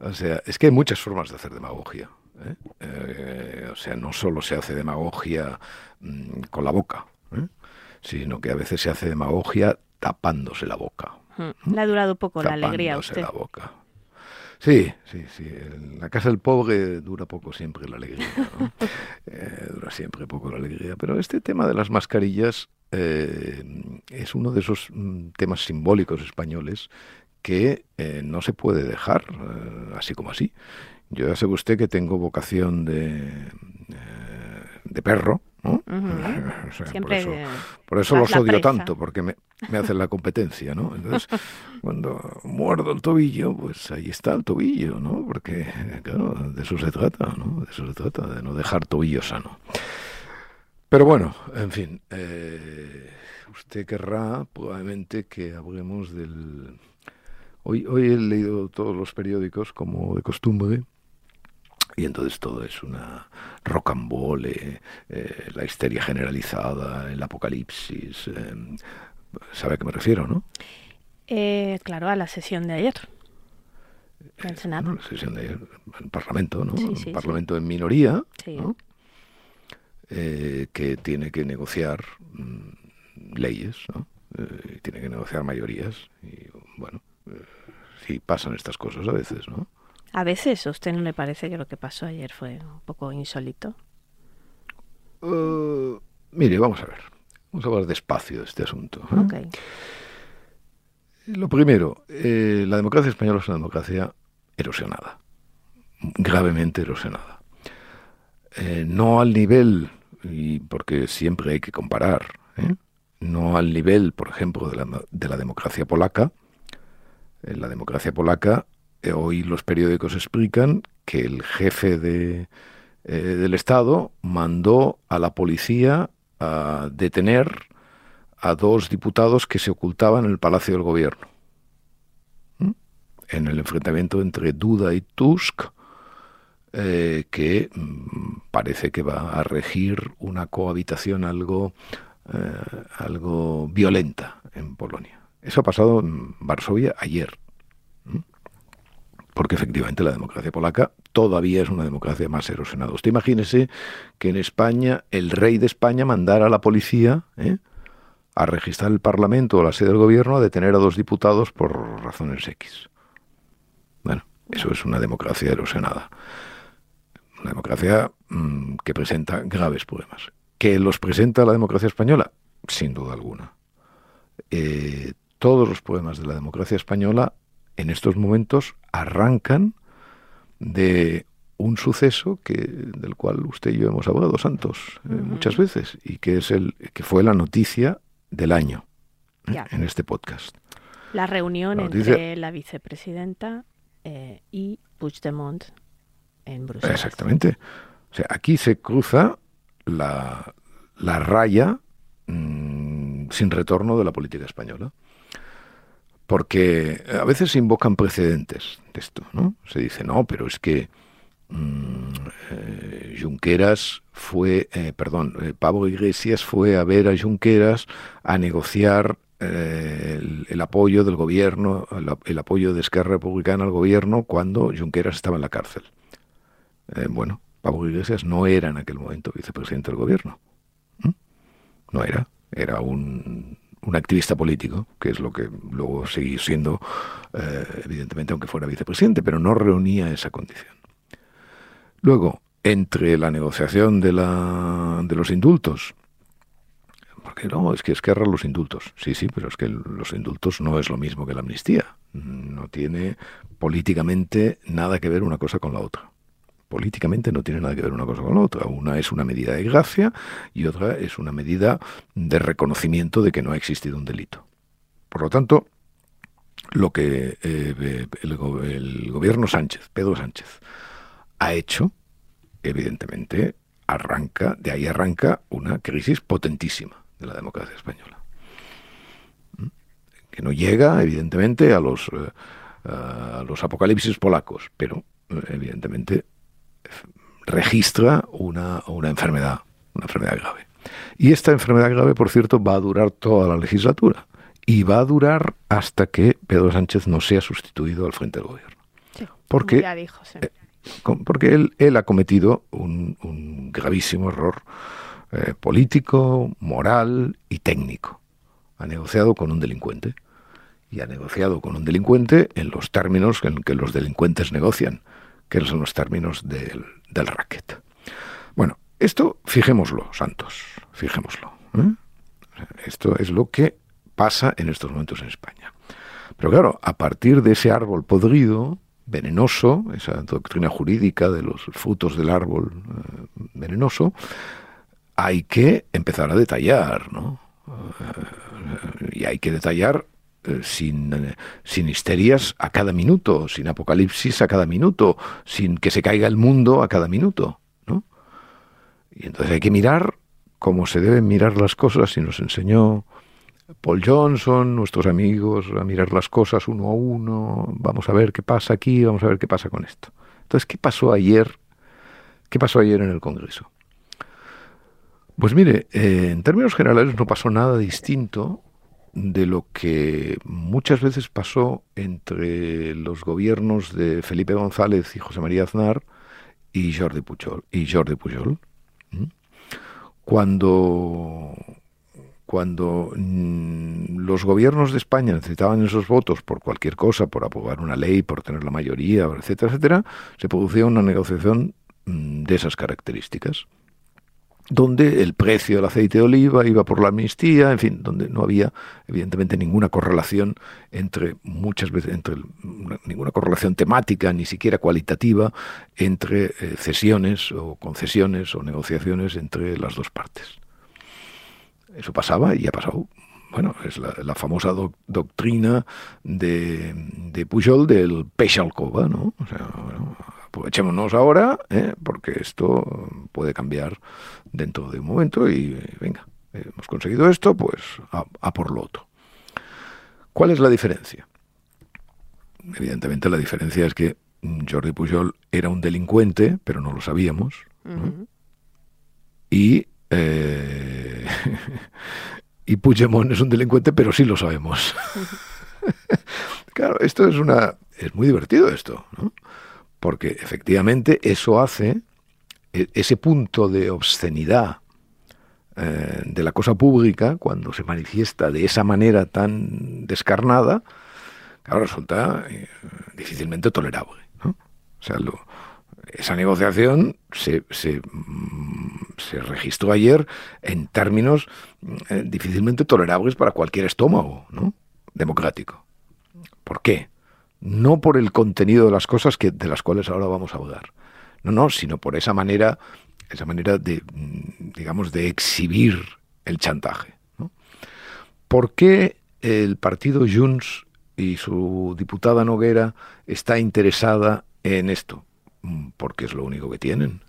O sea, es que hay muchas formas de hacer demagogia. ¿eh? Eh, o sea, no solo se hace demagogia mm, con la boca, ¿eh? sino que a veces se hace demagogia tapándose la boca. Mm, le ha durado poco la alegría a usted. la boca. Sí, sí, sí. En la casa del pobre dura poco siempre la alegría. dura siempre poco la alegría. Pero este tema de las mascarillas eh, es uno de esos mm, temas simbólicos españoles que eh, no se puede dejar eh, así como así. Yo ya sé usted que tengo vocación de, de perro, ¿no? por eso, los odio tanto, porque me, me, hacen la competencia, ¿no? Entonces, cuando muerdo el tobillo, pues ahí está el tobillo, ¿no? Porque, claro, de eso se trata, ¿no? De eso se trata, de no dejar tobillo sano. Pero bueno, en fin, eh, usted querrá probablemente que hablemos del... Hoy, hoy he leído todos los periódicos como de costumbre y entonces todo es una rocambole, eh, la histeria generalizada, el apocalipsis. Eh, ¿Sabe a qué me refiero, no? claro, a la sesión de ayer. El Senado. la sesión de ayer, el Parlamento, ¿no? el Parlamento en minoría. Sí. Eh, que tiene que negociar mm, leyes, ¿no? Eh, tiene que negociar mayorías y bueno, eh, sí pasan estas cosas a veces, ¿no? A veces, ¿a usted no le parece que lo que pasó ayer fue un poco insólito? mire, vamos a ver. Vamos a hablar despacio de este asunto. Lo primero, la democracia española es una democracia erosionada, gravemente erosionada. no al nivel y porque siempre hay que comparar, ¿eh? no al nivel, por ejemplo, de la, de la democracia polaca. En la democracia polaca, eh, hoy los periódicos explican que el jefe de, eh, del Estado mandó a la policía a detener a dos diputados que se ocultaban en el Palacio del Gobierno. En el enfrentamiento entre Duda y Tusk, eh, que mm, parece que va a regir una cohabitación algo, algo violenta en Polonia. Eso ha pasado en Varsovia ayer. Porque efectivamente la democracia polaca todavía es una democracia más erosionada. Usted imagínese que en España el rey de España mandara a la policía ¿eh? a registrar el Parlamento o la sede del gobierno a detener a dos diputados por razones X. Bueno, eso es una democracia erosionada una democracia mm, que presenta graves problemas. ¿Que los presenta la democracia española? Sin duda alguna. Eh, todos los problemas de la democracia española en estos momentos arrancan de un suceso que del cual usted y yo hemos hablado, Santos, eh, muchas veces, y que es el que fue la noticia del año ¿eh? en este podcast. La reunión entre la vicepresidenta y Puigdemont Exactamente. O sea, aquí se cruza la, raya mm, sin retorno de la política española. Porque a veces se invocan precedentes de esto, ¿no? Se dice, no, pero es que mm, eh, Junqueras fue, eh, perdón, eh, Pablo Iglesias fue a ver a Junqueras a negociar el, apoyo del gobierno, el, apoyo de Esquerra Republicana al gobierno cuando Junqueras estaba en la cárcel. Bueno, Pablo Iglesias no era en aquel momento vicepresidente del gobierno. No era, era un, un, activista político, que es lo que luego seguí siendo, eh, evidentemente, aunque fuera vicepresidente, pero no reunía esa condición. Luego, entre la negociación de, la, de los indultos, porque no, es que Esquerra los indultos, sí, sí, pero es que los indultos no es lo mismo que la amnistía, no tiene políticamente nada que ver una cosa con la otra políticamente no tiene nada que ver una cosa con la otra. Una es una medida de gracia y otra es una medida de reconocimiento de que no ha existido un delito. Por lo tanto, lo que eh, el, gobierno Sánchez, Pedro Sánchez, ha hecho, evidentemente, arranca, de ahí arranca una crisis potentísima de la democracia española. ¿Mm? Que no llega, evidentemente, a los, eh, a los apocalipsis polacos, pero, evidentemente, registra una, una enfermedad, una enfermedad grave. Y esta enfermedad grave, por cierto, va a durar toda la legislatura y va a durar hasta que Pedro Sánchez no sea sustituido al frente del gobierno. porque, eh, porque él, él, ha cometido un, gravísimo error eh, político, moral y técnico. Ha negociado con un delincuente y ha negociado con un delincuente en los términos en que los delincuentes negocian, que son los términos del, del racket. Bueno, esto fijémoslo, Santos, fijémoslo. ¿eh? Esto es lo que pasa en estos momentos en España. Pero claro, a partir de ese árbol podrido, venenoso, esa doctrina jurídica de los frutos del árbol eh, venenoso, hay que empezar a detallar, ¿no? Eh, y hay que detallar sin, sin histerias a cada minuto, sin apocalipsis a cada minuto, sin que se caiga el mundo a cada minuto, ¿no? Y entonces hay que mirar cómo se deben mirar las cosas y nos enseñó Paul Johnson, nuestros amigos, a mirar las cosas uno a uno, vamos a ver qué pasa aquí, vamos a ver qué pasa con esto. Entonces, ¿qué pasó ayer? ¿Qué pasó ayer en el Congreso? Pues mire, eh, en términos generales no pasó nada distinto de lo que muchas veces pasó entre los gobiernos de Felipe González y José María Aznar y Jordi Pujol. Y Jordi Pujol Cuando cuando mm, los gobiernos de España necesitaban esos votos por cualquier cosa, por aprobar una ley, por tener la mayoría, etcétera, etcétera, se producía una negociación mm, de esas características donde el precio del aceite de oliva iba por la amnistía, en fin, donde no había evidentemente ninguna correlación entre muchas veces entre ninguna correlación temática ni siquiera cualitativa entre eh, cesiones o concesiones o negociaciones entre las dos partes. Eso pasaba y ha pasado. Bueno, es la, famosa doctrina de, de, Pujol del peixe alcoba, ¿no? O sea, aprovechémonos ahora, ¿eh? porque esto puede cambiar dentro de un momento y venga, hemos conseguido esto, pues a, por lo otro. ¿Cuál es la diferencia? Evidentemente la diferencia es que Jordi Pujol era un delincuente, pero no lo sabíamos. Y eh, y Puigdemont es un delincuente, pero sí lo sabemos. claro, esto es una es muy divertido esto, ¿no? Porque efectivamente eso hace e, ese punto de obscenidad eh, de la cosa pública cuando se manifiesta de esa manera tan descarnada, claro, resulta eh, difícilmente tolerable, ¿no? O sea, lo, esa negociación se, se, registró ayer en términos eh, difícilmente tolerables para cualquier estómago ¿no? democrático. ¿Por qué? No por el contenido de las cosas que, de las cuales ahora vamos a hablar. No, no, sino por esa manera, esa manera de, mm, digamos, de exhibir el chantaje. ¿Por qué el partido Junts y su diputada Noguera está interesada en esto? Mm, porque es lo único que tienen.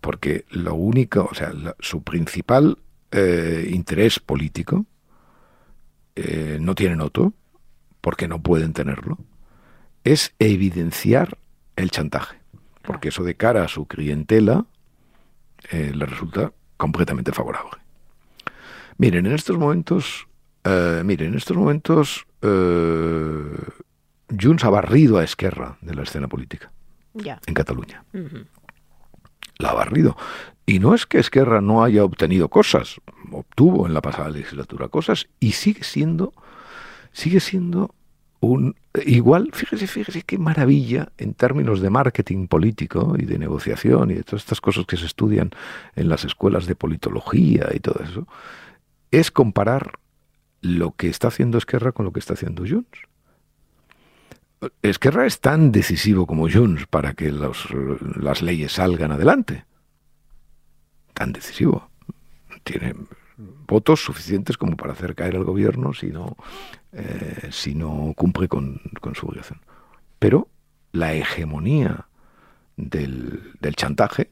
Porque lo único, o sea, su principal eh, interés político eh, no tienen otro, porque no pueden tenerlo, es evidenciar el chantaje. Porque eso de cara a su clientela eh, le resulta completamente favorable. Miren, en estos momentos, miren, en estos momentos, Junts ha barrido a Esquerra de la escena política en Cataluña. La ha barrido. Y no es que Esquerra no haya obtenido cosas, obtuvo en la pasada legislatura cosas y sigue siendo, sigue siendo un igual, fíjese, fíjese qué maravilla en términos de marketing político y de negociación y de todas estas cosas que se estudian en las escuelas de politología y todo eso, es comparar lo que está haciendo Esquerra con lo que está haciendo Junts. Esquerra es tan decisivo como Junts para que las leyes salgan adelante. Tan decisivo. Tiene, votos suficientes como para hacer caer al gobierno si no, eh, si no cumple con, su obligación. Pero la hegemonía del, del chantaje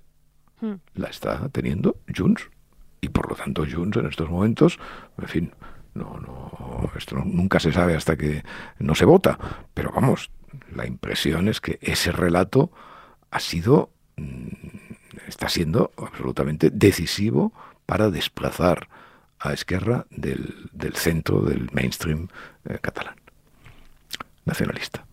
hmm. la está teniendo Junts. Y por lo tanto Junts en estos momentos, en fin, no, no, esto nunca se sabe hasta que no se vota. Pero vamos, la impresión es que ese relato ha sido, mm, está siendo absolutamente decisivo para desplazar a Esquerra del, del centro del mainstream eh, catalán, nacionalista.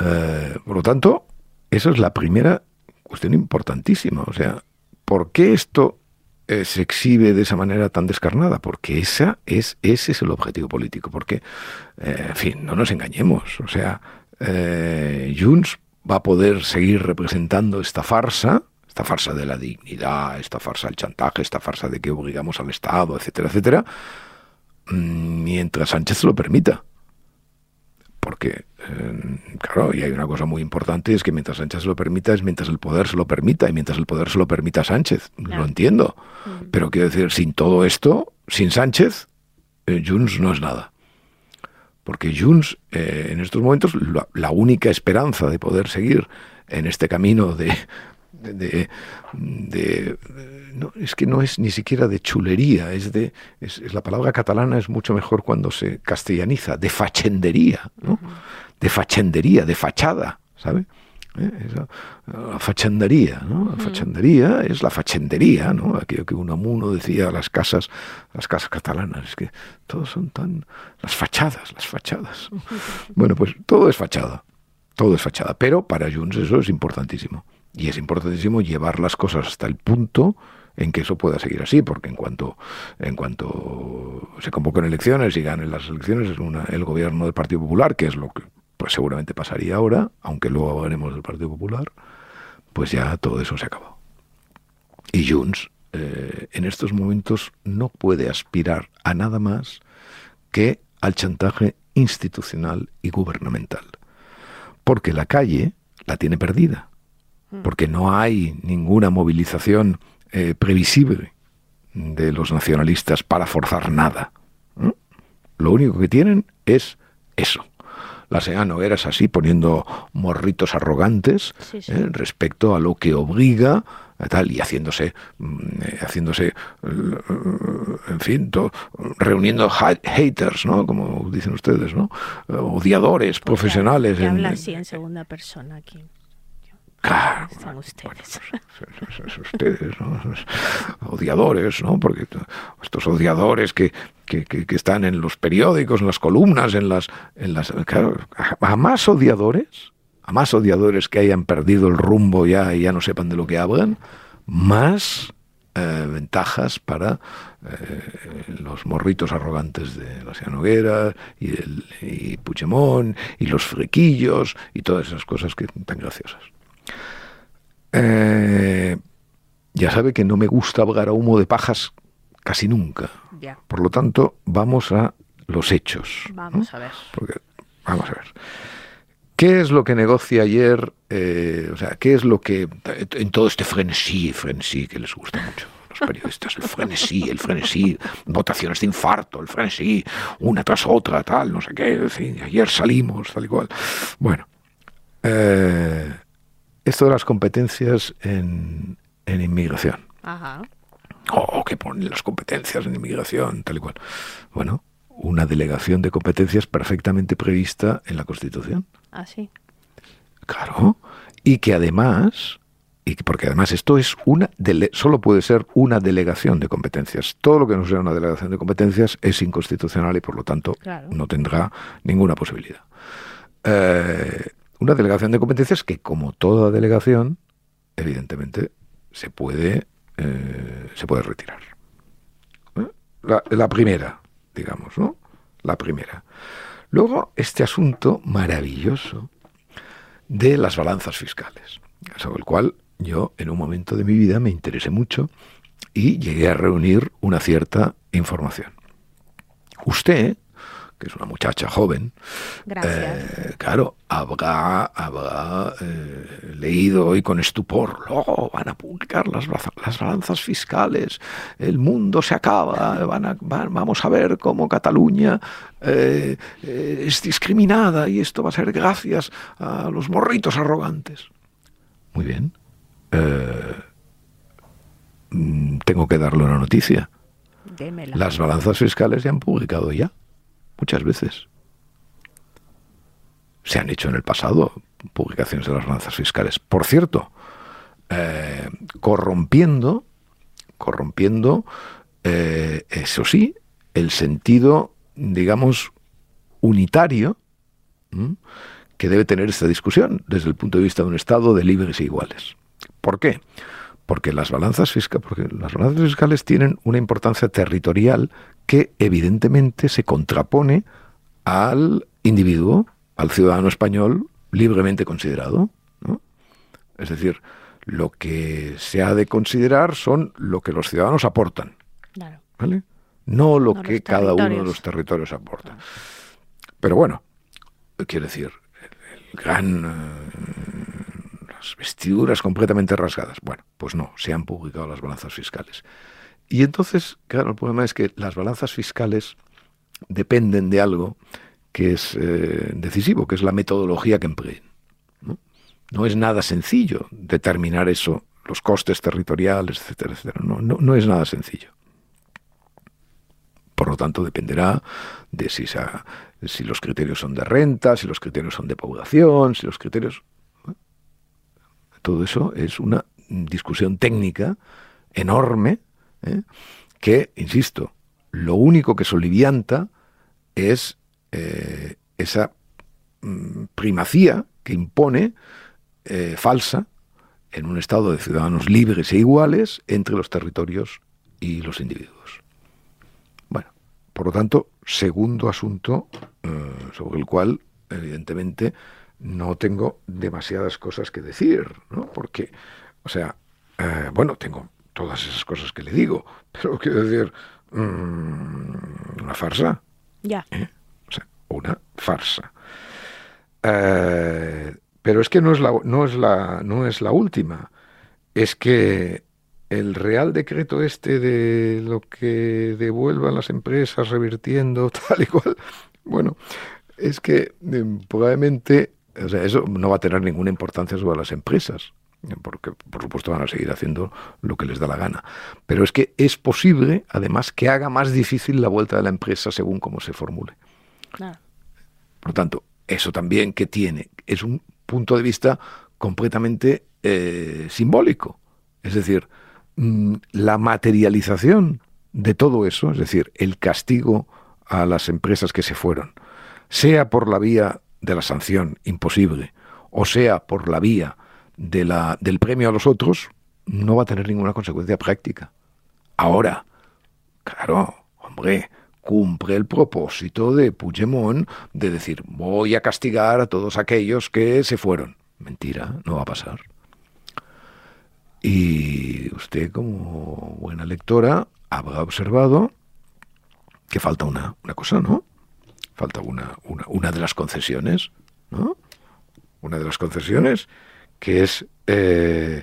Eh, por lo tanto, esa es la primera cuestión importantísima. O sea, ¿por qué esto eh, se exhibe de esa manera tan descarnada? Porque esa es, ese es el objetivo político. Porque, en fin, no nos engañemos. O sea, Junts va a poder seguir representando esta farsa, esta farsa de la dignidad, esta farsa del chantaje, esta farsa de que obligamos al Estado, etcétera, etcétera, mm, mientras Sánchez lo permita. Porque, eh, claro, y hay una cosa muy importante, es que mientras Sánchez lo permita, es mientras el poder se lo permita, y mientras el poder se lo permita a Sánchez. Lo entiendo. Mm. Pero quiero decir, sin todo esto, sin Sánchez, eh, Junts no es nada. Porque Junts, eh, en estos momentos, la única esperanza de poder seguir en este camino de, de, no, es que no es ni siquiera de chulería, es de es, la palabra catalana es mucho mejor cuando se castellaniza, de fachendería, ¿no? De fachendería, de fachada, ¿sabe? ¿Eh? la fachendería, ¿no? La fachendería es la fachendería, ¿no? Aquello que Unamuno decía las casas, las casas catalanas, es que todos son tan las fachadas, las fachadas. Bueno, pues todo es fachada. Todo es fachada, pero para Junts eso es importantísimo. Y es importantísimo llevar las cosas hasta el punto en que eso pueda seguir así, porque en cuanto, en cuanto se convoquen elecciones y ganen las elecciones, es una, el gobierno del Partido Popular, que es lo que pues seguramente pasaría ahora, aunque luego hablaremos del Partido Popular, pues ya todo eso se acabó. Y Junts eh, en estos momentos no puede aspirar a nada más que al chantaje institucional y gubernamental, porque la calle la tiene perdida. Porque no hay ninguna movilización eh, previsible de los nacionalistas para forzar nada. Lo único que tienen es eso. La no eras así, poniendo morritos arrogantes eh, respecto a lo que obliga tal y haciéndose mm, eh, haciéndose en fin reuniendo haters no como dicen ustedes no odiadores profesionales habla así en segunda persona aquí Claro, son ustedes. ustedes, ¿no? odiadores, ¿no? Porque estos odiadores que, que, que, están en los periódicos, en las columnas, en las... En las claro, a más odiadores, a más odiadores que hayan perdido el rumbo ya y ya no sepan de lo que hablan, más eh, ventajas para eh, los morritos arrogantes de la Noguera y, el, y Puigdemont y los frequillos y todas esas cosas que tan graciosas. Eh, ya sabe que no me gusta hablar a humo de pajas casi nunca. Por lo tanto, vamos a los hechos. Vamos a ver. vamos a ver. ¿Qué es lo que negocia ayer? Eh, o sea, ¿qué es lo que en todo este frenesí, frenesí que les gusta mucho? los periodistas, el frenesí, el frenesí, votaciones de infarto, el frenesí, una tras otra, tal, no sé qué, ayer salimos, tal y cual. Bueno, eh, esto de las competencias en, inmigración. Ajá. Oh, que ponen las competencias en inmigración, tal y cual. Bueno, una delegación de competencias perfectamente prevista en la Constitución. Ah, sí. Claro. Y que además, y porque además esto es una, solo puede ser una delegación de competencias. Todo lo que no sea una delegación de competencias es inconstitucional y por lo tanto no tendrá ninguna posibilidad. Eh, una delegación de competencias que, como toda delegación, evidentemente se puede, eh, se puede retirar. ¿Eh? La, primera, digamos, ¿no? La primera. Luego, este asunto maravilloso de las balanzas fiscales, sobre el cual yo en un momento de mi vida me interesé mucho y llegué a reunir una cierta información. Usted, que es una muchacha joven, Gracias. claro, habrá, habrá leído hoy con estupor, oh, van a publicar las, las balanzas fiscales, el mundo se acaba, van vamos a ver cómo Cataluña es discriminada y esto va a ser gracias a los morritos arrogantes. Muy bien. Mm, tengo que darle una noticia. Las balanzas fiscales se han publicado ya, muchas veces. Se han hecho en el pasado publicaciones de las balanzas fiscales. Por cierto, eh, corrompiendo, corrompiendo, eh, eso sí, el sentido, digamos, unitario que debe tener esta discusión desde el punto de vista de un Estado de libres e iguales. ¿Por qué? Porque las balanzas fiscales, porque las balanzas fiscales tienen una importancia territorial que evidentemente se contrapone al individuo, al ciudadano español libremente considerado. Es decir, lo que se ha de considerar son lo que los ciudadanos aportan. ¿vale? No lo que cada uno de los territorios aporta. Pero bueno, quiero decir, el, gran vestiduras completamente rasgadas. Bueno, pues no, se han publicado las balanzas fiscales. Y entonces, claro, el problema es que las balanzas fiscales dependen de algo que es eh, decisivo, que es la metodología que empleen. ¿no? es nada sencillo determinar eso, los costes territoriales, etcétera, etcétera. No, no, no es nada sencillo. Por lo tanto, dependerá de si, si los criterios son de renta, si los criterios son de población, si los criterios... Todo eso es una discusión técnica enorme ¿eh? que, insisto, lo único que solivianta es eh, esa mm, primacía que impone eh, falsa en un estado de ciudadanos libres e iguales entre los territorios y los individuos. Bueno, por lo tanto, segundo asunto sobre el cual, evidentemente, no tengo demasiadas cosas que decir, ¿no? Porque, o sea, eh, bueno, tengo todas esas cosas que le digo, pero quiero decir, mm, una farsa. Ya. ¿Eh? O sea, una farsa. Eh, pero es que no es, la, no, es la, no es la última. Es que el Real Decreto este de lo que devuelvan las empresas revirtiendo tal y cual, bueno, es que probablemente o sea, eso no va a tener ninguna importancia sobre las empresas, porque por supuesto van a seguir haciendo lo que les da la gana. Pero es que es posible, además, que haga más difícil la vuelta de la empresa según cómo se formule. Por lo tanto, eso también que tiene es un punto de vista completamente eh, simbólico. Es decir, mm, la materialización de todo eso, es decir, el castigo a las empresas que se fueron, sea por la vía de la sanción imposible, o sea por la vía de la, del premio a los otros, no va a tener ninguna consecuencia práctica. Ahora, claro, hombre, cumple el propósito de Puigdemont de decir voy a castigar a todos aquellos que se fueron. Mentira, no va a pasar. Y usted, como buena lectora, habrá observado que falta una, una cosa, ¿no? Falta una, una, una de las concesiones, ¿no? Una de las concesiones que es, eh,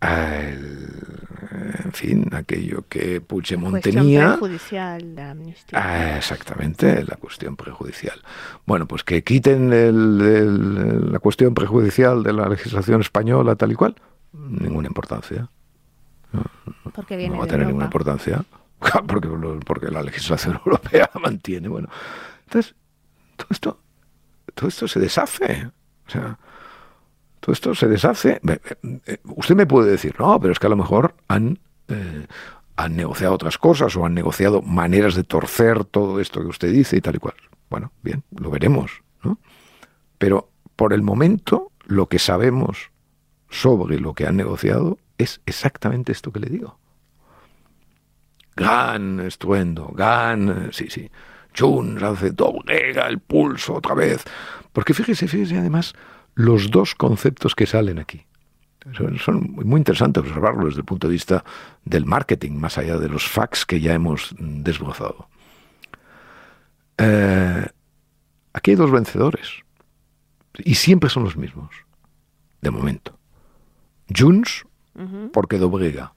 en fin, aquello que Puigdemont tenía. prejudicial la amnistía. Ah, exactamente, la cuestión prejudicial. Bueno, pues que quiten el, la cuestión prejudicial de la legislación española tal y cual, ninguna importancia. No, porque viene no va a tener ninguna importancia. Porque, porque la legislación europea mantiene. Bueno, entonces, todo esto, todo esto se deshace. Todo esto se deshace. Eh, usted me puede decir, no, pero es que a lo mejor han, eh, han negociado otras cosas o han negociado maneras de torcer todo esto que usted dice y tal y cual. Bueno, bien, lo veremos. ¿no? Pero por el momento, lo que sabemos sobre lo que han negociado es exactamente esto que le digo. Gran estruendo, gran... Sí, sí. Chun hace doblega el pulso otra vez. Porque fíjese, fíjese además los dos conceptos que salen aquí. Son, muy interesantes observarlos desde el punto de vista del marketing, más allá de los facts que ya hemos desbrozado. eh, aquí hay dos vencedores. Y siempre son los mismos, de momento. Junts, porque dobrega.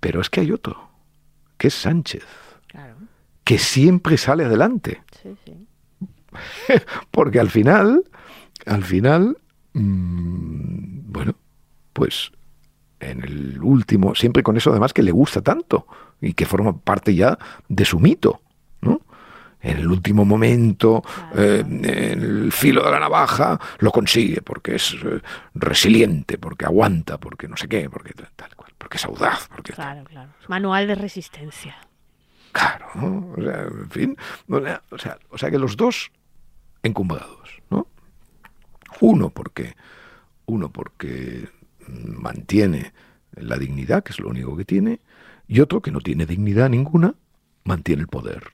Pero es que hay otro, que es Sánchez, que siempre sale adelante. porque al final, al final, mm, bueno, pues en el último, siempre con eso además que le gusta tanto y que forma parte ya de su mito, ¿no? En el último momento, eh, en el filo de la navaja, lo consigue porque es eh, resiliente, porque aguanta, porque no sé qué, porque tal cual, porque es audaz. Porque claro, claro. Manual de resistencia. Claro, o sea, en fin, o sea, o sea que los dos encumbrados, ¿no? Uno porque, uno porque mantiene la dignidad, que es lo único que tiene, y otro que no tiene dignidad ninguna, mantiene el poder,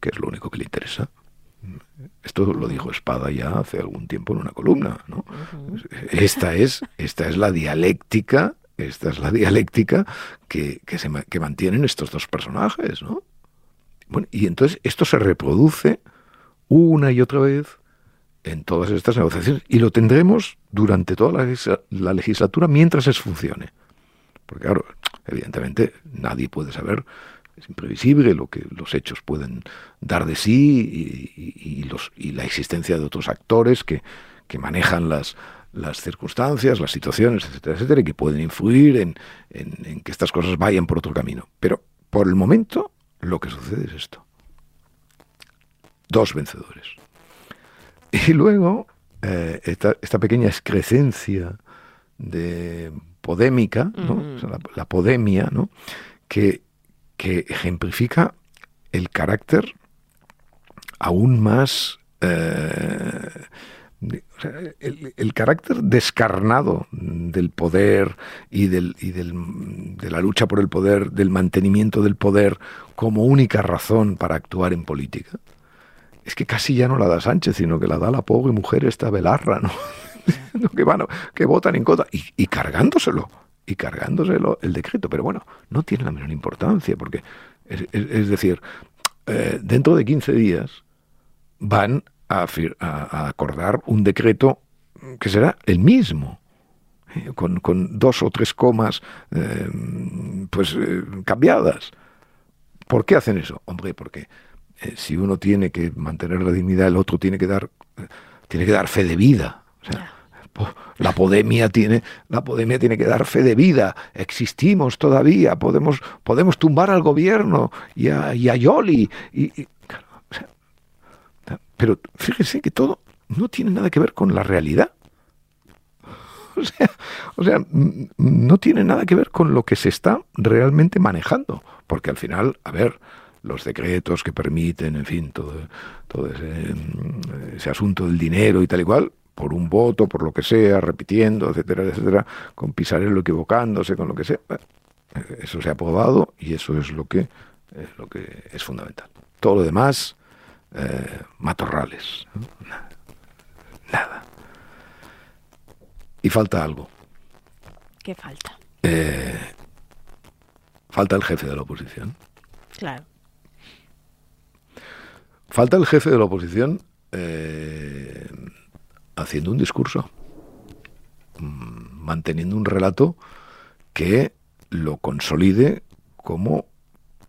que es lo único que le interesa. Esto lo dijo Espada ya hace algún tiempo en una columna, ¿no? Esta es, esta es la dialéctica, esta es la dialéctica que, que, se, que mantienen estos dos personajes, ¿no? Bueno, y entonces esto se reproduce una y otra vez en todas estas negociaciones y lo tendremos durante toda la, legislatura mientras es funcione. Porque claro, evidentemente nadie puede saber, es imprevisible lo que los hechos pueden dar de sí y, la existencia de otros actores que, que manejan las, las circunstancias, las situaciones, etcétera, etcétera, y que pueden influir en, en que estas cosas vayan por otro camino. Pero por el momento lo que sucede es esto. Dos vencedores. Y luego, eh, esta, pequeña excrescencia de podémica, la, podemia, ¿no? que, que ejemplifica el carácter aún más eh, el, carácter descarnado del poder y, del, y del, de la lucha por el poder, del mantenimiento del poder como única razón para actuar en política, es que casi ya no la da Sánchez, sino que la da la pobre mujer esta Belarra, ¿no? que, van, que votan en contra y, cargándoselo, y cargándoselo el decreto. Pero bueno, no tiene la menor importancia, porque es, decir, eh, dentro de 15 días van a, acordar un decreto que será el mismo. Eh, con, dos o tres comas eh, pues cambiadas. ¿Por qué hacen eso? Hombre, porque eh, si uno tiene que mantener la dignidad, el otro tiene que dar, eh, tiene que dar fe de vida. la podemia tiene, la podemia tiene que dar fe de vida. Existimos todavía, podemos, podemos tumbar al gobierno y a, Yoli. Y, pero fíjese que todo no tiene nada que ver con la realidad. O sea, o sea, no tiene nada que ver con lo que se está realmente manejando. Porque al final, a ver, los decretos que permiten, en fin, todo, todo ese, asunto del dinero y tal y cual, por un voto, por lo que sea, repitiendo, etcétera, etcétera, con Pisarello equivocándose, con lo que sea. Eso se ha aprobado y eso es lo que, es lo que es fundamental. Todo lo demás, eh, matorrales. Nada. Y falta algo. ¿Qué falta? Eh, falta el jefe de la oposición. Claro. Falta el jefe de la oposición eh, haciendo un discurso, mm, manteniendo un relato que lo consolide como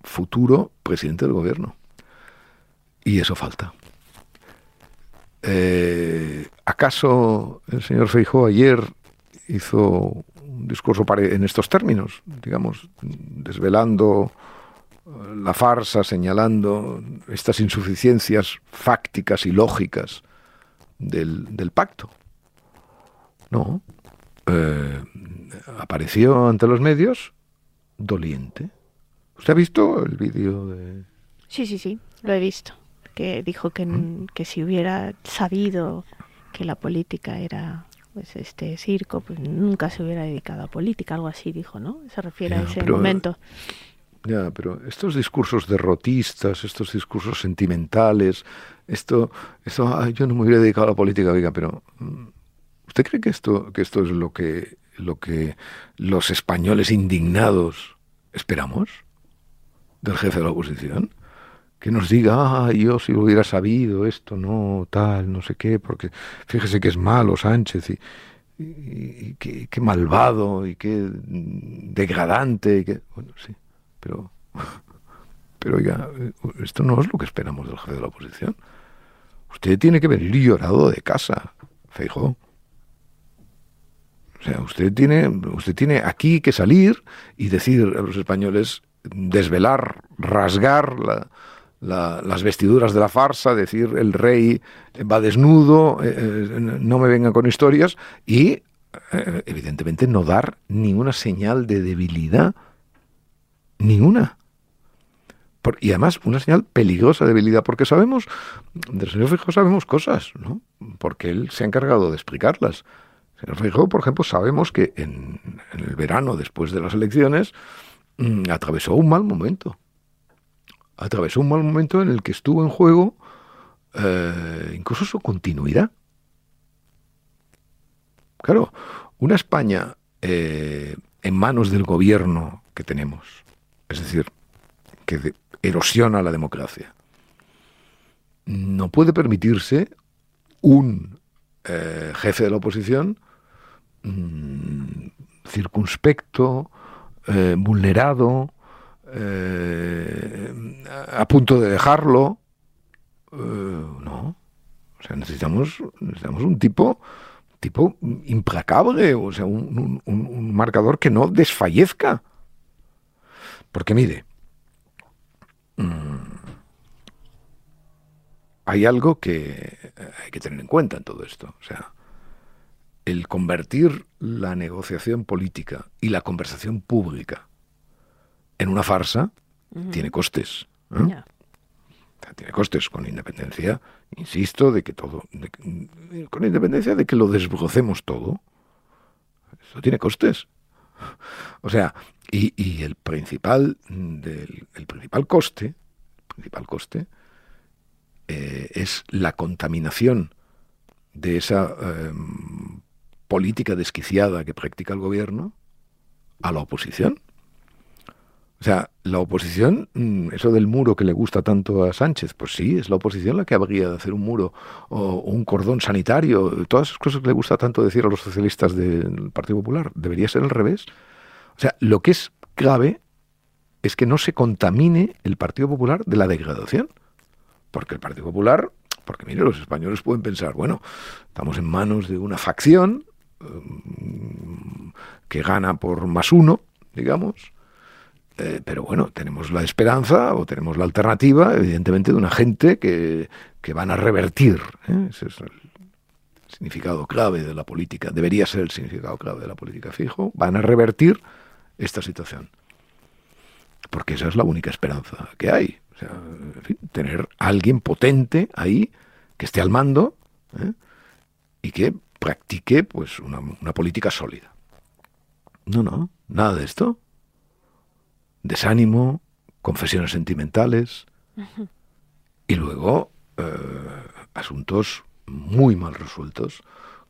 futuro presidente del gobierno. Y eso falta. Eh, ¿Acaso el señor Feijó ayer hizo un discurso en estos términos, digamos, desvelando la farsa señalando estas insuficiencias fácticas y lógicas del, pacto. No. Eh, apareció ante los medios doliente. ¿Usted ha visto el vídeo de...? Sí, sí, sí, lo he visto. Que dijo que, que si hubiera sabido que la política era pues este circo, pues nunca se hubiera dedicado a política, algo así dijo, ¿no? Se refiere a ese momento. Ya, pero estos discursos derrotistas, estos discursos sentimentales, esto, esto yo no me hubiera dedicado a la política, oiga, pero mm, ¿usted cree que esto, que esto es lo que, lo que los españoles indignados esperamos del jefe de la oposición? Que nos diga, ah, yo si hubiera sabido esto, no, tal, no sé qué, porque fíjese que es malo Sánchez y, y, qué, malvado y qué degradante. Y bueno, sí, pero, pero oiga, esto no es lo que esperamos del jefe de la oposición. Usted tiene que venir llorado de casa, Feijóo. O sea, usted tiene, usted tiene aquí que salir y decir a los españoles, desvelar, rasgar la, las vestiduras de la farsa, decir el rey va desnudo, eh, eh, no me vengan con historias, y eh, evidentemente no dar ninguna señal de debilidad, ninguna. y además una señal peligrosa de debilidad, porque sabemos, del señor Fijo sabemos cosas, ¿no? Porque él se ha encargado de explicarlas. El señor Fijo, por ejemplo, sabemos que en, el verano, después de las elecciones, mm, atravesó un mal momento atravesó un mal momento en el que estuvo en juego eh, incluso su continuidad. Claro, una España eh, en manos del gobierno que tenemos, es decir, que erosiona la democracia, no puede permitirse un eh, jefe de la oposición mm, circunspecto, vulnerado, eh, a punto de dejarlo. Eh, no. O sea, necesitamos, necesitamos un tipo, tipo implacable, o sea, un, marcador que no desfallezca. Porque mire, mm, hay algo que hay que tener en cuenta en todo esto. O sea, el convertir la negociación política y la conversación pública en una farsa tiene costes. ¿eh? Tiene costes con independencia, insisto, de que todo, con independencia de que lo desbrocemos todo. Eso tiene costes. O sea, y, el principal del, el principal coste, principal coste eh, es la contaminación de esa em, política desquiciada que practica el gobierno a la oposición. O sea, la oposición, mm, eso del muro que le gusta tanto a Sánchez, pues sí, es la oposición la que habría de hacer un muro o un cordón sanitario, todas esas cosas que le gusta tanto decir a los socialistas del Partido Popular. Debería ser al revés. O sea, lo que es grave es que no se contamine el Partido Popular de la degradación. Porque el Partido Popular, porque mire, los españoles pueden pensar, bueno, estamos en manos de una facción mm, que gana por más uno, digamos, eh, pero bueno, tenemos la esperanza o tenemos la alternativa, evidentemente, de una gente que, que van a revertir. ¿eh? Ese es el significado clave de la política, debería ser el significado clave de la política fijo, van a revertir esta situación. Porque esa es la única esperanza que hay. O sea, tener alguien potente ahí, que esté al mando ¿eh? y que practique pues una, una política sólida. No, no, nada de esto desánimo, confesiones sentimentales y luego eh, asuntos muy mal resueltos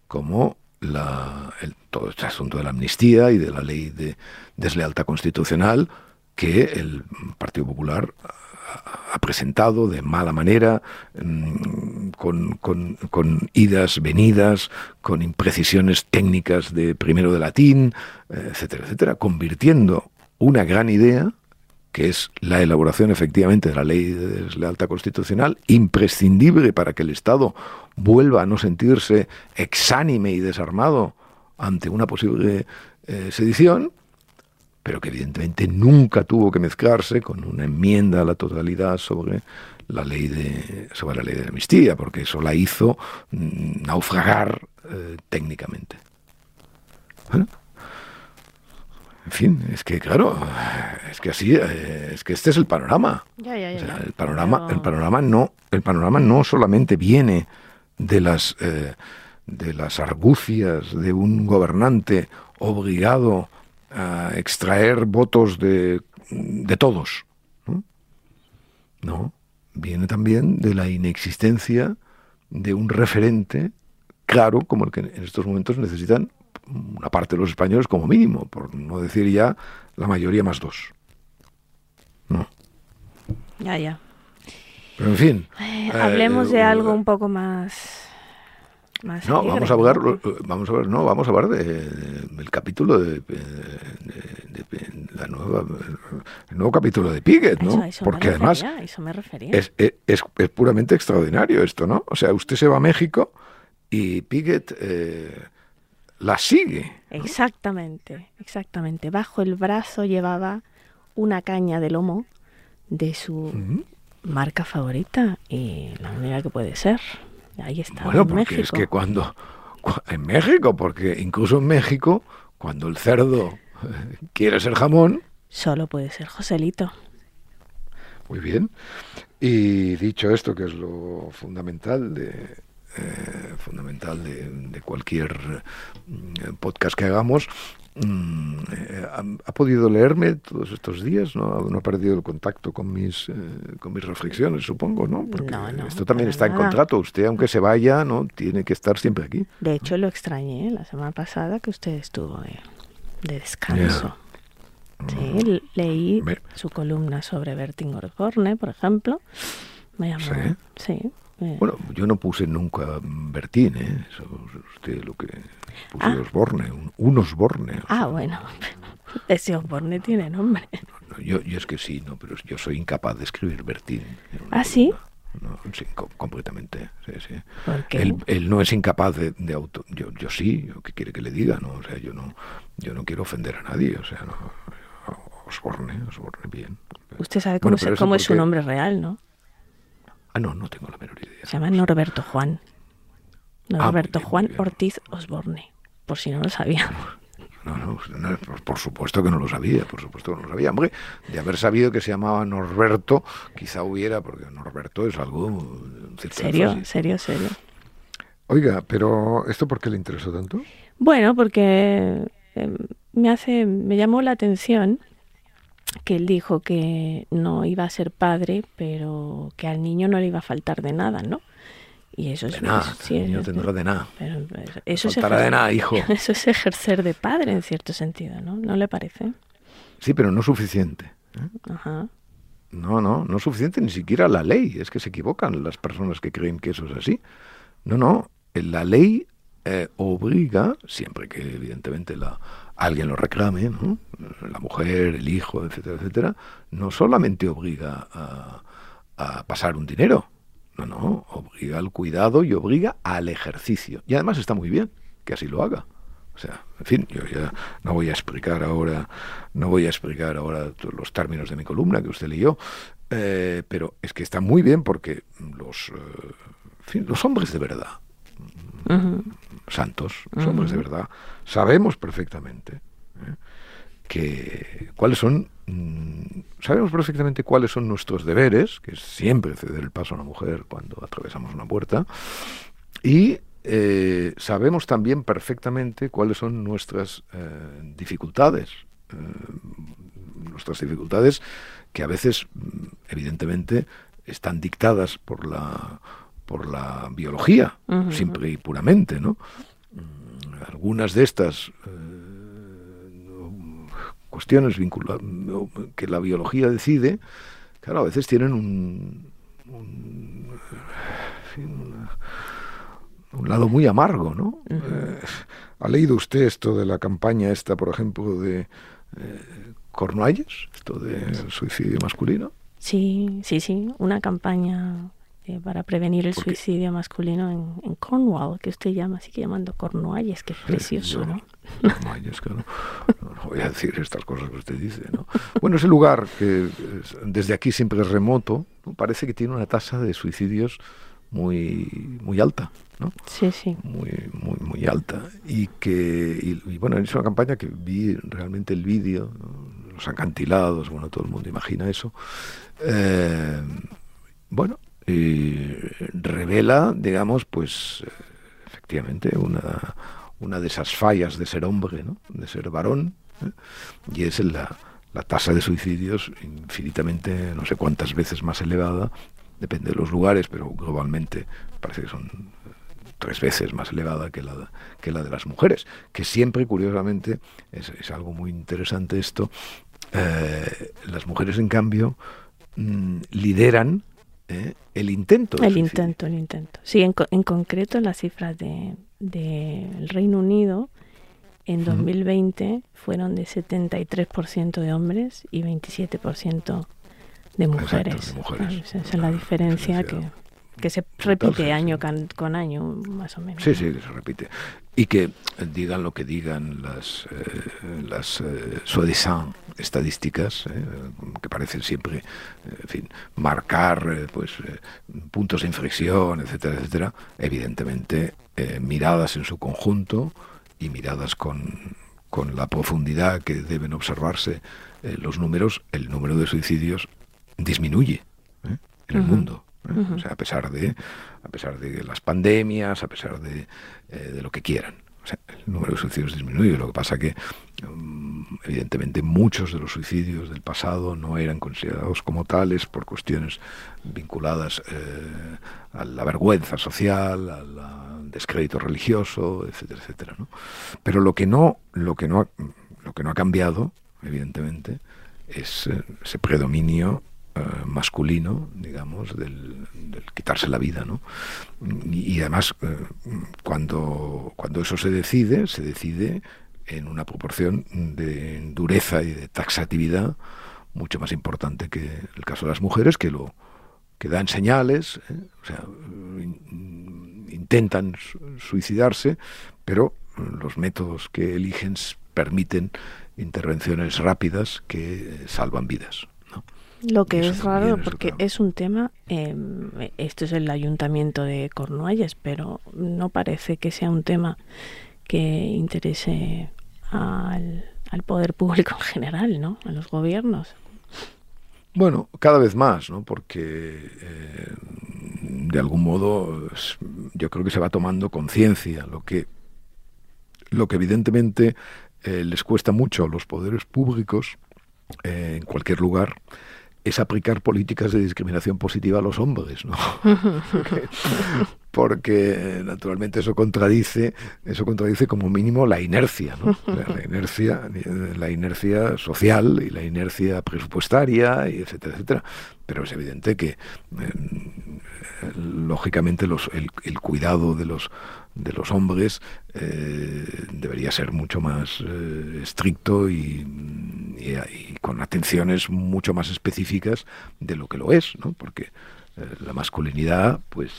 como la, todo este asunto de la amnistía y de la ley de deslealtad constitucional que el Partido Popular ha presentado de mala manera, mm, con, con, idas, venidas, con imprecisiones técnicas de primero de latín, etcétera, etcétera, convirtiendo una gran idea, que es la elaboración efectivamente de la ley de deslealtad constitucional, imprescindible para que el Estado vuelva a no sentirse exánime y desarmado ante una posible eh, sedición, pero que evidentemente nunca tuvo que mezclarse con una enmienda a la totalidad sobre la ley de sobre la ley de amnistía, porque eso la hizo mm, naufragar eh, técnicamente. En fin, es que claro, es que así, eh, es que este es el panorama. el panorama, el panorama no, el panorama no solamente viene de las eh, de las argucias de un gobernante obligado a extraer votos de, de todos. ¿no? no, viene también de la inexistencia de un referente claro como el que en estos momentos necesitan una parte de los españoles como mínimo, por no decir ya la mayoría más dos. ¿No? Ya, ya. Pero en fin. Eh, hablemos de algo un poco más no, vamos a hablar, vamos a ver, no, vamos a hablar del capítulo de, la nueva, el nuevo capítulo de Piget, ¿no? Porque además eso me refería. Es, es, es, puramente extraordinario esto, ¿no? O sea, usted se va a México y Piget eh, la sigue. Exactamente, exactamente. Bajo el brazo llevaba una caña de lomo de su marca favorita y la única que puede ser. Ahí está. Bueno, porque es que cuando. En México, porque incluso en México, cuando el cerdo quiere ser jamón. Solo puede ser Joselito. Muy bien. Y dicho esto, que es lo fundamental de, eh, fundamental de, cualquier mm, podcast que hagamos, Mm, eh, ha, podido leerme todos estos días, ¿no? No ha perdido el contacto con mis, eh, con mis reflexiones, supongo, ¿no? Porque esto también está en contrato. Usted, aunque se vaya, ¿no? Tiene que estar siempre aquí. De hecho, lo extrañé la semana pasada que usted estuvo de, descanso. Sí, leí su columna sobre Bertín Osborne, por ejemplo. Me llamó. Sí. Bueno, yo no puse nunca Bertín, ¿eh? Eso usted lo que puso ah. Osborne, un, Osborne. Ah, bueno. Ese Osborne tiene nombre. yo, yo, es que sí, no, pero yo soy incapaz de escribir Bertín. ¿Ah, sí? No, sí, completamente. Sí, sí. Él, no es incapaz de, auto. Yo, yo sí, ¿qué quiere que le diga? No, o sea, yo no, yo no quiero ofender a nadie. O sea, no, Osborne, Osborne, bien. Usted sabe cómo, cómo es su nombre real, ¿no? Ah, no, no tengo la menor idea. Se llama Norberto Juan. Ah, Norberto Juan Ortiz Osborne, por si no lo sabía. No, no, por supuesto que no lo sabía, por supuesto que no lo sabía. Hombre, de haber sabido que se llamaba Norberto, quizá hubiera, porque Norberto es algo... ¿Serio? ¿Serio? ¿Serio? Oiga, pero ¿esto por qué le interesó tanto? Bueno, porque em, me hace, me llamó la atención que él dijo que no iba a ser padre, pero que al niño no le iba a faltar de nada, ¿no? Y eso es, de nada, sí, niño tendrá de nada. Pero, eso es ejercer, de nada, hijo. Eso es ejercer de padre en cierto sentido, ¿no? ¿No le parece? Sí, pero no suficiente. ¿eh? Ajá. No, no, no suficiente ni siquiera la ley. Es que se equivocan las personas que creen que eso es así. No, no. La ley eh, obliga, siempre que evidentemente la, alguien lo reclame, la mujer, el hijo, etcétera, etcétera, no solamente obliga a, pasar un dinero, no, no, obliga al cuidado y obliga al ejercicio. Y además está muy bien que así lo haga. O sea, en fin, yo ya no voy a explicar ahora, no voy a explicar ahora los términos de mi columna que usted leyó, eh, pero es que está muy bien porque los, eh, los hombres de verdad, santos, somos de verdad, sabemos perfectamente ¿eh? que cuáles son, mm, sabemos perfectamente cuáles son nuestros deberes, que es siempre ceder el paso a una mujer cuando atravesamos una puerta, y eh, sabemos también perfectamente cuáles son nuestras eh, dificultades, nuestras dificultades que a veces, mm, evidentemente, están dictadas por la por la biología, simple y puramente, ¿no? Mm, algunas de estas eh, cuestiones vinculadas que la biología decide, claro, a veces tienen un, un, lado muy amargo, ¿no? Eh, ¿Ha leído usted esto de la campaña esta, por ejemplo, de eh, Cornualles, esto del suicidio masculino? Sí, sí, sí, una campaña eh, para prevenir el suicidio masculino en, Cornwall, que usted llama, así que llamando Cornualles, que es precioso, ¿no? Cornualles, claro. No, voy a decir estas cosas que usted dice, ¿no? Bueno, ese lugar que desde aquí siempre es remoto, parece que tiene una tasa de suicidios muy muy alta, ¿no? Sí, sí. Muy muy muy alta y que y, bueno, es una campaña que vi realmente el vídeo, los acantilados, bueno, todo el mundo imagina eso. Eh, bueno, y revela, digamos, pues efectivamente una, una de esas fallas de ser hombre, ¿no? de ser varón, ¿eh? y es la, la tasa de suicidios infinitamente, no sé cuántas veces más elevada, depende de los lugares, pero globalmente parece que son tres veces más elevada que la, que la de las mujeres, que siempre, curiosamente, es, es algo muy interesante esto, eh, las mujeres, en cambio, mm, lideran ¿eh? el intento. el intento, el intento. Sí, en, en concreto las cifras del de, Reino Unido en 2020 fueron de 73% de hombres y 27% de mujeres. de mujeres. esa es la diferencia que que se repite año con, año, más o menos. Sí, sí, se repite. Y que digan lo que digan las, eh, las eh, estadísticas, eh, que parecen siempre, eh, en fin, marcar pues puntos de inflexión, etcétera, etcétera, evidentemente miradas en su conjunto y miradas con, con la profundidad que deben observarse los números, el número de suicidios disminuye en el mundo o sea, a pesar de a pesar de las pandemias, a pesar de, eh, de lo que quieran. O sea, el número de suicidios disminuye. Lo que pasa que, mm, evidentemente, muchos de los suicidios del pasado no eran considerados como tales por cuestiones vinculadas eh, a la vergüenza social, al descrédito religioso, etcétera, etcétera. ¿no? Pero lo que no, lo que no, ha, lo que no ha cambiado, evidentemente, es eh, ese predominio eh, masculino, digamos, del, quitarse la vida, ¿no? Y, además, eh, cuando, cuando eso se decide, se decide en una proporción de dureza y de taxatividad mucho más importante que el caso de las mujeres, que lo que dan señales, ¿eh? o sea, intentan suicidarse, pero los métodos que eligen permiten intervenciones rápidas que salvan vidas. Lo que es raro porque es un tema, eh, esto es el ayuntamiento de Cornualles, pero no parece que sea un tema que interese al, poder público en general, ¿no? A los gobiernos. Bueno, cada vez más, ¿no? Porque eh, de algún modo yo creo que se va tomando conciencia, lo que, lo que evidentemente eh, les cuesta mucho a los poderes públicos eh, en cualquier lugar es aplicar políticas de discriminación positiva a los hombres, ¿no? porque, naturalmente eso contradice, eso contradice como mínimo la inercia, ¿no? La inercia, la inercia social y la inercia presupuestaria, y etcétera, etcétera. Pero es evidente que, eh, lógicamente, los, el, cuidado de los de los hombres eh, debería ser mucho más eh, estricto y, con atenciones mucho más específicas de lo que lo es, ¿no? Porque eh, la masculinidad, pues,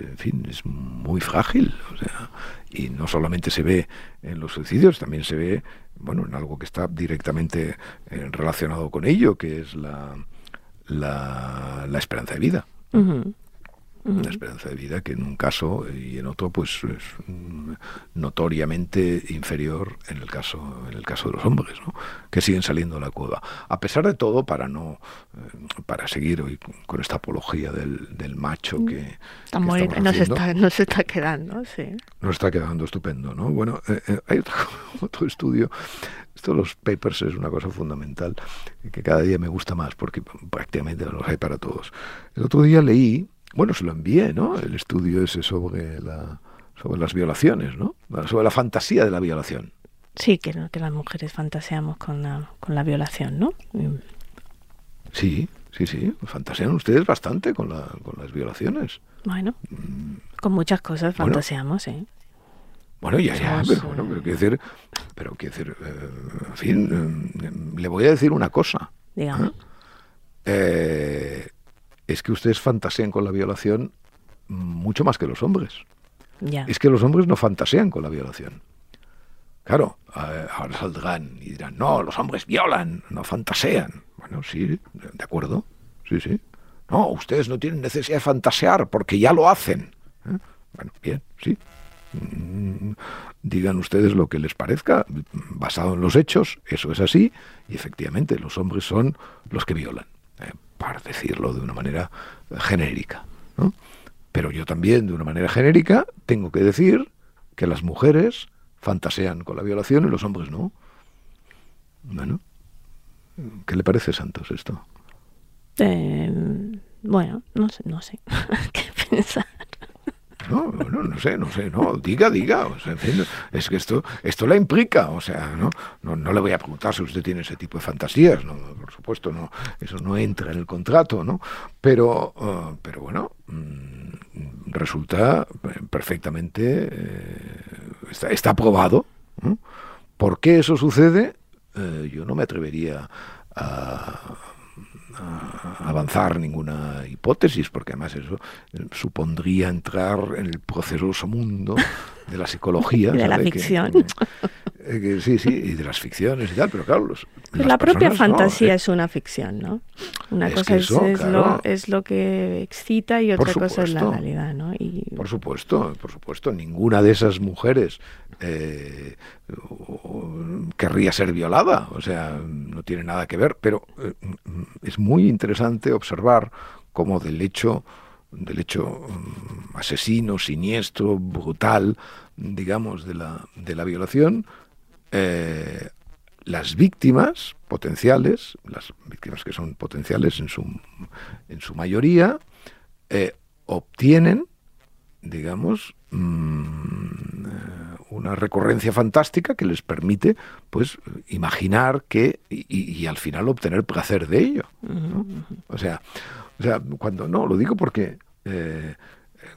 en fin, es muy frágil, o sea, y no solamente se ve en los suicidios, también se ve, bueno, en algo que está directamente relacionado con ello, que es la, la, la esperanza de vida una esperanza de vida que en un caso y en otro pues es notoriamente inferior en el caso en el caso de los hombres ¿no? que siguen saliendo de la cueva. A pesar de todo para no eh, para seguir hoy con esta apología del, del macho que, está muy, nos, está, nos está quedando sí. Nos está quedando estupendo no bueno eh, eh, hay otro, otro estudio. Esto de los papers es una cosa fundamental que cada día me gusta más porque prácticamente los hay para todos. El otro día leí bueno, se lo envié, ¿no? El estudio ese sobre, la, sobre las violaciones, ¿no? Sobre la fantasía de la violación. Sí, que, que las mujeres fantaseamos con la, con la violación, ¿no? Sí, sí, sí. Fantasean ustedes bastante con, la, con las violaciones. Bueno, con muchas cosas fantaseamos, ¿eh? Bueno, ya, ya, pero, bueno, pero quiero decir, pero quiero decir, eh, en fin, eh, le voy a decir una cosa. Dígame. ¿eh? Es que ustedes fantasean con la violación mucho más que los hombres. Es que los hombres no fantasean con la violación. Claro, ahora saldrán y dirán, no, los hombres violan, no fantasean. Bueno, sí, de acuerdo, sí, sí. No, ustedes no tienen necesidad de fantasear porque ya lo hacen. ¿eh? Bueno, bien, sí. Mm, digan ustedes lo que les parezca, basado en los hechos, eso es así, y efectivamente los hombres son los que violan. ¿Eh? para decirlo de una manera genérica. ¿no? Pero yo también, de una manera genérica, tengo que decir que las mujeres fantasean con la violación y los hombres no. Bueno, ¿qué le parece, Santos, esto? Eh, bueno, no sé, no sé qué pensar. No, no, no sé, no sé, no, diga, diga. Es que esto, esto la implica, o sea, ¿no? ¿no? le voy a preguntar si usted tiene ese tipo de fantasías, no, por supuesto, no, eso no entra en el contrato, ¿no? Pero, uh, pero bueno, mm, resulta perfectamente, eh, está, está probado. ¿Por qué eso sucede? Eh, yo no me atrevería a, avanzar ninguna hipótesis, porque además eso eh, supondría entrar en el procesoso mundo de la psicología. de la ficción. Eh, sí, sí, y de las ficciones y tal, pero claro, los, la propia fantasía es una ficción, ¿no? Una cosa es, lo, es, lo, que excita y otra cosa es la realidad, ¿no? Y... Por supuesto, por supuesto, ninguna de esas mujeres eh, querría ser violada, o sea, no tiene nada que ver, pero eh, es muy interesante observar cómo del hecho del hecho mm, asesino, siniestro, brutal, digamos, de la, de la violación, eh, las víctimas potenciales, las víctimas que son potenciales en su, en su mayoría, obtienen, digamos, mm, una recurrencia fantástica que les permite, pues, imaginar que y, al final obtener placer de ello. O sea, o sea, cuando no, lo digo porque eh,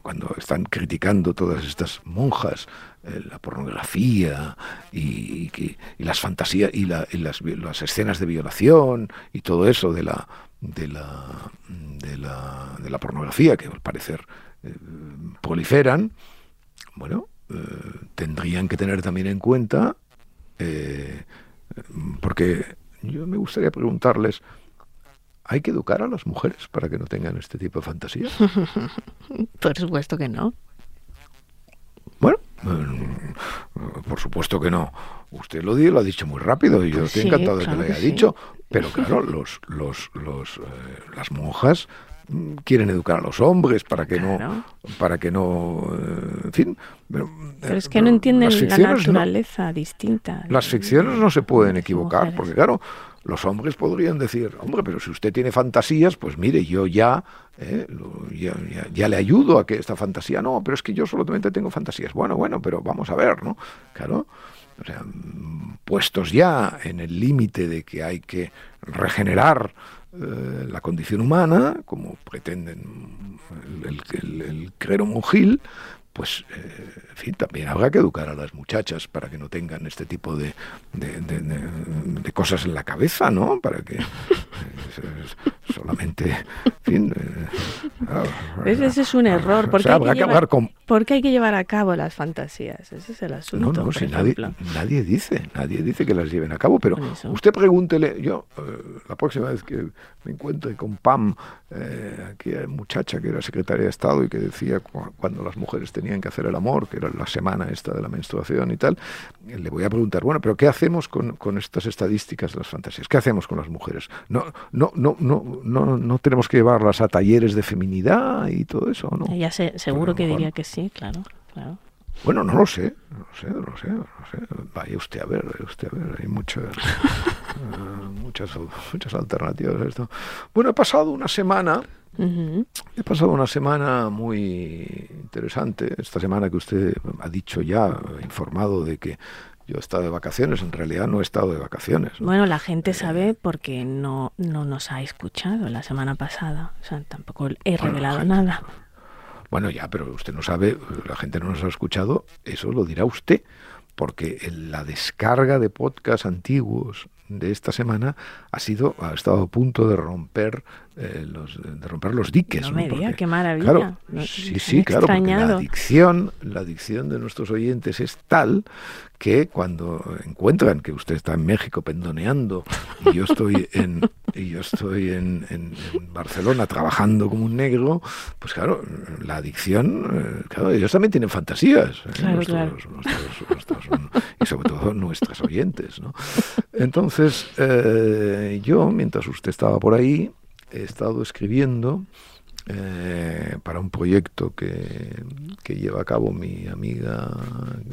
cuando están criticando todas estas monjas eh, la pornografía y, las fantasías y, las, escenas de violación y todo eso de la de la de la, de la pornografía que al parecer eh, proliferan bueno eh, tendrían que tener también en cuenta porque yo me gustaría preguntarles ¿Hay que educar a las mujeres para que no tengan este tipo de fantasías? Por supuesto que no. Bueno, mm, por supuesto que no. Usted lo, lo ha dicho muy rápido y yo estoy encantado de que lo haya dicho. Pero claro, los, los, los, eh, las monjas quieren educar a los hombres para que no para que no eh, en fin pero, es que no entienden la naturaleza distinta las ficciones no se pueden equivocar porque claro los hombres podrían decir, hombre, pero si usted tiene fantasías, pues mire, yo ya, eh, ya, le ayudo a que esta fantasía, no, pero es que yo solamente tengo fantasías. Bueno, bueno, pero vamos a ver, ¿no? Claro, o sea, puestos ya en el límite de que hay que regenerar eh, la condición humana, como pretenden el, el, el, pues, eh, en fin, también habrá que educar a las muchachas para que no tengan este tipo de, de, cosas en la cabeza, ¿no? Para que eh, solamente, en fin... Eh, ese es un error, porque, hay que llevar, hay que llevar a cabo las fantasías, ese es el asunto. No, no, si nadie, nadie dice, nadie dice que las lleven a cabo, pero usted pregúntele, yo, la próxima vez que me encuentre con Pam, aquella muchacha que era secretaria de Estado y que decía cuando las mujeres tenían tenían que hacer el amor, que era la semana esta de la menstruación y tal, le voy a preguntar, bueno, pero ¿qué hacemos con, con estas estadísticas de las fantasías? ¿Qué hacemos con las mujeres? No, no, no, no, no, no tenemos que llevarlas a talleres de feminidad y todo eso, ¿no? Ella se, seguro que diría que sí, claro, claro. Bueno, no lo sé, no lo sé, no lo sé, no lo sé. Vaya usted a ver, vaya usted a ver, hay muchas, uh, muchas, muchas alternativas a esto. Bueno, he pasado una semana He pasado una semana muy interesante, esta semana que usted ha dicho ya, informado de que yo he estado de vacaciones, en realidad no he estado de vacaciones. Bueno, la gente eh, sabe porque no, no nos ha escuchado la semana pasada, o sea, tampoco he revelado nada. Bueno, ya, pero usted no sabe, la gente no nos ha escuchado, eso lo dirá usted, porque la descarga de podcasts antiguos de esta semana ha sido ha estado a punto de romper eh, los, de romper los diques. No me diga, qué maravilla. sí, sí, claro, porque la adicción, la adicción de nuestros oyentes es tal que cuando encuentran que usted está en México pendoneando y yo estoy en y yo estoy en, en, Barcelona trabajando como un negro, pues claro, la adicción, eh, claro, ellos también tienen fantasías, ¿eh? claro, claro. y sobre todo nuestros oyentes, ¿no? Entonces, eh, yo, mientras usted estaba por ahí, he estado escribiendo eh, para un proyecto que, lleva a cabo mi amiga,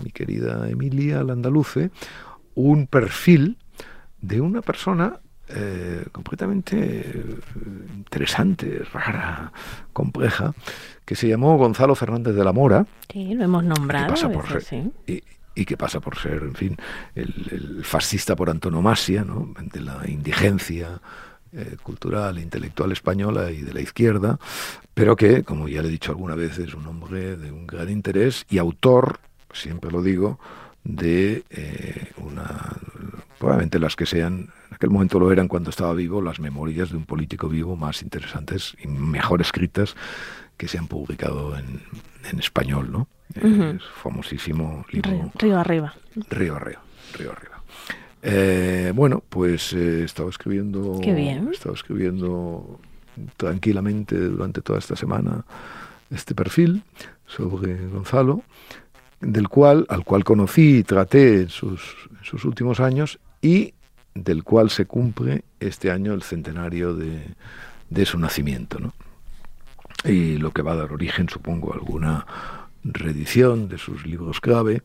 mi querida Emilia Landaluce, un perfil de una persona eh, completamente interesante, rara, compleja, que se llamó Gonzalo Fernández de la Mora. Sí, lo hemos nombrado. pasa a por veces, ser- sí. y, y que pasa por ser, en fin, el, el fascista por antonomasia, ¿no? de la indigencia eh, cultural e intelectual española y de la izquierda, pero que, como ya le he dicho alguna vez, es un hombre de un gran interés y autor, siempre lo digo, de eh, una, probablemente las que sean, en aquel momento lo eran cuando estaba vivo, las memorias de un político vivo más interesantes y mejor escritas que se han publicado en, en español, ¿no? Es famosísimo libro Río, río arriba. Río arriba, río arriba. Eh, bueno, pues eh, he estado escribiendo, Qué bien. he estado escribiendo tranquilamente durante toda esta semana este perfil sobre Gonzalo, del cual, al cual conocí y traté en sus, en sus últimos años y del cual se cumple este año el centenario de, de su nacimiento, ¿no? y lo que va a dar origen, supongo, a alguna reedición de sus libros clave,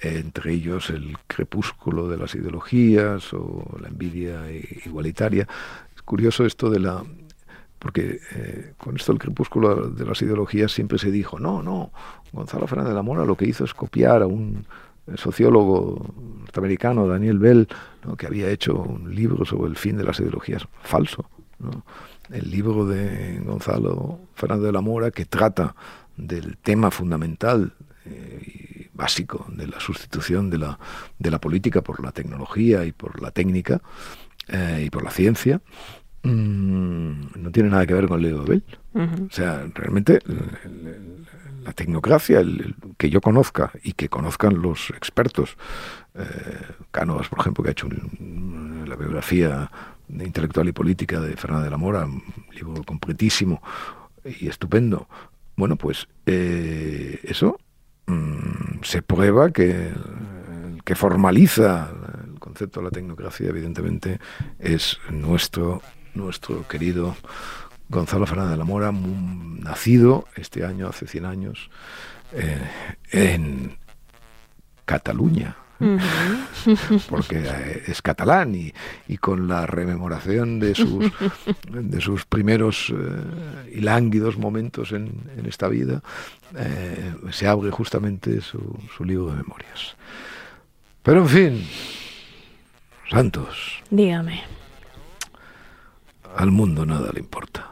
entre ellos El crepúsculo de las ideologías o La envidia igualitaria. Es curioso esto de la... Porque eh, con esto del crepúsculo de las ideologías siempre se dijo, no, no, Gonzalo Fernández de la Mora lo que hizo es copiar a un sociólogo norteamericano, Daniel Bell, ¿no? que había hecho un libro sobre el fin de las ideologías. Falso. El libro de Gonzalo Fernández de la Mora, que trata del tema fundamental eh, básico de la sustitución de la, de la política por la tecnología y por la técnica eh, y por la ciencia, mm, no tiene nada que ver con Leo Bell. Ujú. O sea, realmente el- el- la tecnocracia, el- el- que yo conozca y que conozcan los expertos, eh, Cánovas, por ejemplo, que ha hecho un- la biografía de intelectual y política de Fernández de la Mora, un libro completísimo y estupendo. Bueno, pues eh, eso mm, se prueba que el que formaliza el concepto de la tecnocracia, evidentemente, es nuestro, nuestro querido Gonzalo Fernández de la Mora, nacido este año, hace 100 años, eh, en Cataluña, Porque eh, es catalán y, y con la rememoración de sus, de sus primeros eh, y lánguidos momentos en, en esta vida, eh, se abre justamente su, su libro de memorias. Pero en fin, Santos, Dígame. al mundo nada le importa.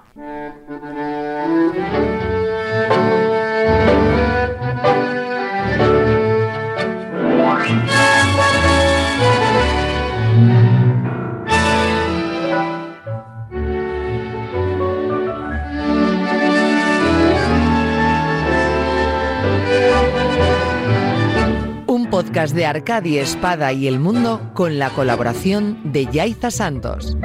Podcast de Arcadia Espada y El Mundo con la colaboración de Yaiza Santos.